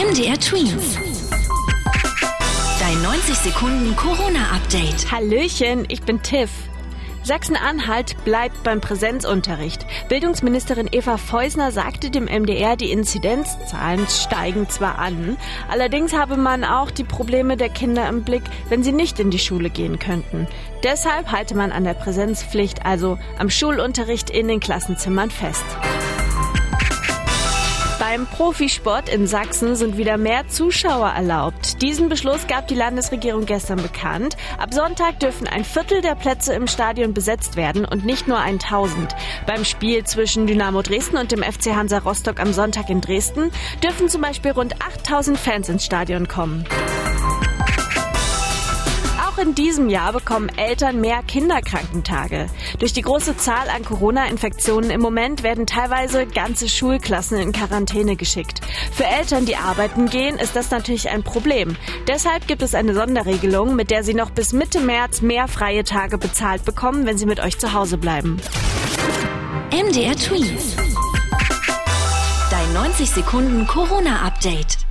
MDR Twins. Dein 90 Sekunden Corona-Update. Hallöchen, ich bin Tiff. Sachsen-Anhalt bleibt beim Präsenzunterricht. Bildungsministerin Eva Feusner sagte dem MDR, die Inzidenzzahlen steigen zwar an, allerdings habe man auch die Probleme der Kinder im Blick, wenn sie nicht in die Schule gehen könnten. Deshalb halte man an der Präsenzpflicht, also am Schulunterricht in den Klassenzimmern fest. Beim Profisport in Sachsen sind wieder mehr Zuschauer erlaubt. Diesen Beschluss gab die Landesregierung gestern bekannt. Ab Sonntag dürfen ein Viertel der Plätze im Stadion besetzt werden und nicht nur 1000. Beim Spiel zwischen Dynamo Dresden und dem FC Hansa Rostock am Sonntag in Dresden dürfen zum Beispiel rund 8000 Fans ins Stadion kommen in diesem Jahr bekommen Eltern mehr Kinderkrankentage. Durch die große Zahl an Corona-Infektionen im Moment werden teilweise ganze Schulklassen in Quarantäne geschickt. Für Eltern, die arbeiten gehen, ist das natürlich ein Problem. Deshalb gibt es eine Sonderregelung, mit der sie noch bis Mitte März mehr freie Tage bezahlt bekommen, wenn sie mit euch zu Hause bleiben. MDR Tweet. Dein 90 Sekunden Corona-Update.